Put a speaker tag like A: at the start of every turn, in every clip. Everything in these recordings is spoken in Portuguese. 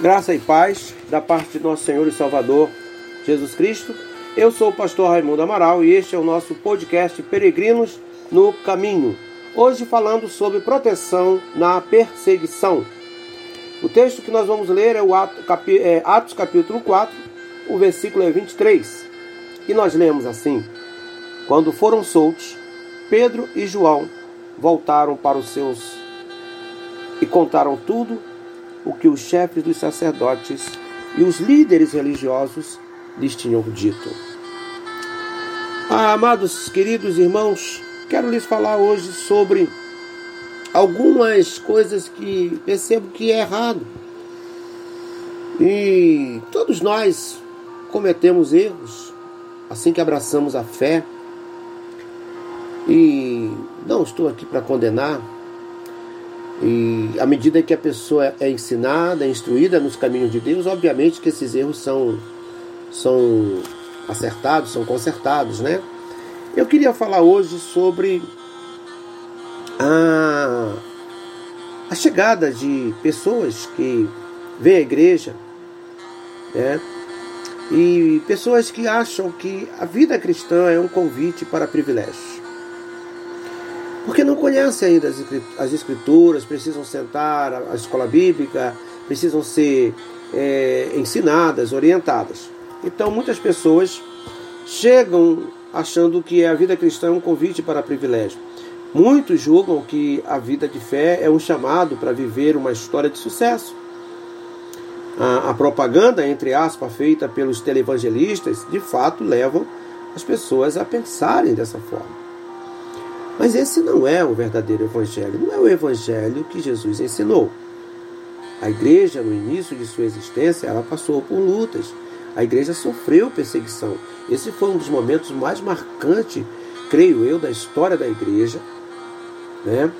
A: Graça e paz da parte de nosso Senhor e Salvador Jesus Cristo. Eu sou o pastor Raimundo Amaral e este é o nosso podcast Peregrinos no Caminho. Hoje falando sobre proteção na perseguição. O texto que nós vamos ler é o é, Atos capítulo 4, o versículo é 23. E nós lemos assim: Quando foram soltos, Pedro e João voltaram para os seus e contaram tudo o que os chefes dos sacerdotes e os líderes religiosos lhes tinham dito. Ah, amados queridos irmãos, quero lhes falar hoje sobre algumas coisas que percebo que é errado. E todos nós cometemos erros assim que abraçamos a fé. E não estou aqui para condenar, e à medida que a pessoa é ensinada, é instruída nos caminhos de Deus, obviamente que esses erros são, são acertados, são consertados, né? Eu queria falar hoje sobre a, a chegada de pessoas que vêm à igreja, né? E pessoas que acham que a vida cristã é um convite para privilégios. Conhecem ainda as escrituras, precisam sentar a escola bíblica, precisam ser é, ensinadas, orientadas. Então muitas pessoas chegam achando que a vida cristã é um convite para privilégio. Muitos julgam que a vida de fé é um chamado para viver uma história de sucesso. A, a propaganda, entre aspas, feita pelos televangelistas, de fato levam as pessoas a pensarem dessa forma. Mas esse não é o verdadeiro evangelho, não é o evangelho que Jesus ensinou. A igreja, no início de sua existência, ela passou por lutas. A igreja sofreu perseguição. Esse foi um dos momentos mais marcantes, creio eu, da história da igreja. Né?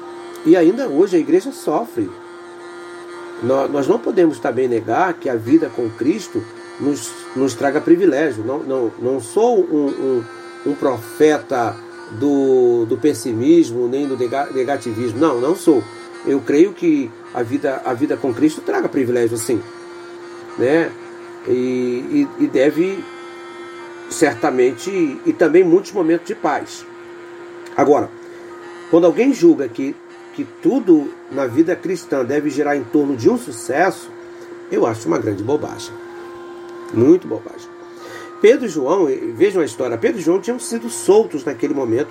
A: E ainda hoje a igreja sofre. Nós não podemos também negar que a vida com Cristo nos, nos traga privilégio. Não, não, não sou um, um, um profeta do, do pessimismo nem do negativismo. Não, não sou. Eu creio que a vida, a vida com Cristo traga privilégio, sim. Né? E, e, e deve, certamente, e também muitos momentos de paz. Agora, quando alguém julga que, que tudo na vida cristã deve girar em torno de um sucesso, eu acho uma grande bobagem. Muito bobagem. Pedro e João, vejam a história, Pedro e João tinham sido soltos naquele momento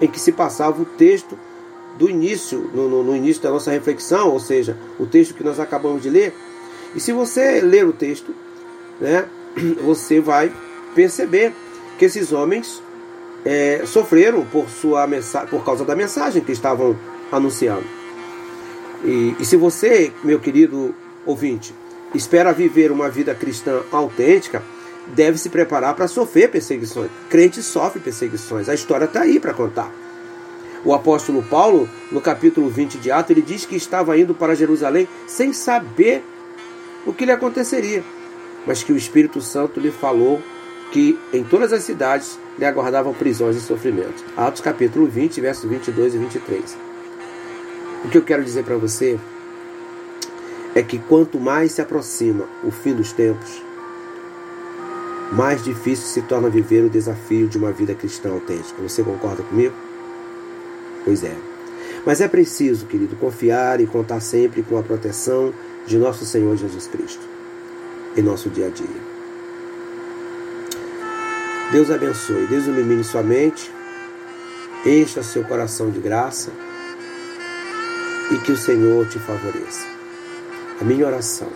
A: em que se passava o texto do início, no, no, no, início da nossa reflexão, ou seja, o texto que nós acabamos de ler. E se você ler o texto, né, você vai perceber que esses homens é, sofreram por, sua por causa da mensagem que estavam anunciando. E, e se você, meu querido ouvinte, espera viver uma vida cristã autêntica, deve se preparar para sofrer perseguições. Crente sofre perseguições. A história está aí para contar. O apóstolo Paulo, no capítulo 20 de Atos, ele diz que estava indo para Jerusalém sem saber o que lhe aconteceria, mas que o Espírito Santo lhe falou que em todas as cidades lhe aguardavam prisões e sofrimentos. Atos capítulo 20, versos 22 e 23. O que eu quero dizer para você é que quanto mais se aproxima o fim dos tempos, mais difícil se torna viver o desafio de uma vida cristã autêntica. Você concorda comigo? Pois é. Mas é preciso, querido, confiar e contar sempre com a proteção de nosso Senhor Jesus Cristo em nosso dia a dia. Deus abençoe, Deus ilumine sua mente, encha seu coração de graça e que o Senhor te favoreça. A minha oração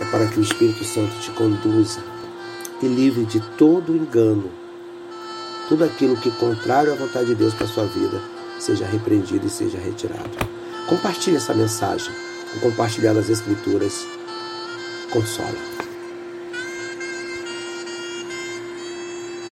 A: é para que o Espírito Santo te conduza e livre de todo engano. Tudo aquilo que é contrário à vontade de Deus para a sua vida seja repreendido e seja retirado. Compartilhe essa mensagem. Compartilhar das Escrituras consola.